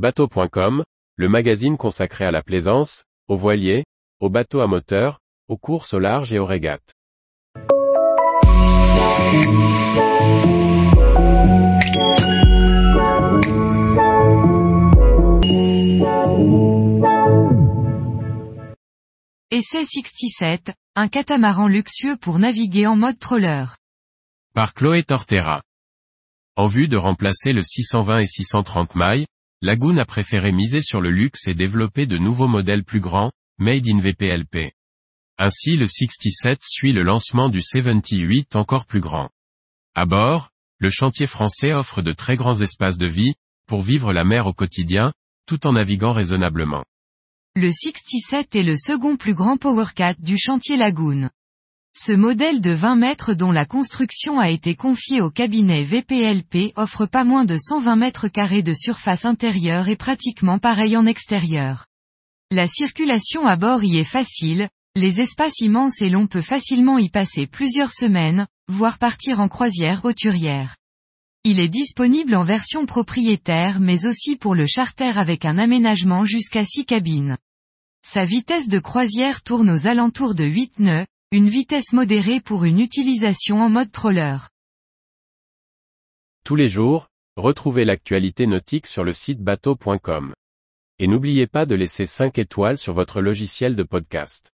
Bateau.com, le magazine consacré à la plaisance, aux voiliers, aux bateaux à moteur, aux courses au large et aux régates. Essai 67, un catamaran luxueux pour naviguer en mode troller. Par Chloé Tortera. En vue de remplacer le 620 et 630 mailles, Lagoon a préféré miser sur le luxe et développer de nouveaux modèles plus grands, made in VPLP. Ainsi le 67 suit le lancement du 78 encore plus grand. À bord, le chantier français offre de très grands espaces de vie, pour vivre la mer au quotidien, tout en naviguant raisonnablement. Le 67 est le second plus grand Powercat du chantier Lagoon. Ce modèle de 20 mètres dont la construction a été confiée au cabinet VPLP offre pas moins de 120 mètres carrés de surface intérieure et pratiquement pareil en extérieur. La circulation à bord y est facile, les espaces immenses et l'on peut facilement y passer plusieurs semaines, voire partir en croisière hauturière. Il est disponible en version propriétaire mais aussi pour le charter avec un aménagement jusqu'à 6 cabines. Sa vitesse de croisière tourne aux alentours de 8 nœuds, une vitesse modérée pour une utilisation en mode troller. Tous les jours, retrouvez l'actualité nautique sur le site bateau.com. Et n'oubliez pas de laisser 5 étoiles sur votre logiciel de podcast.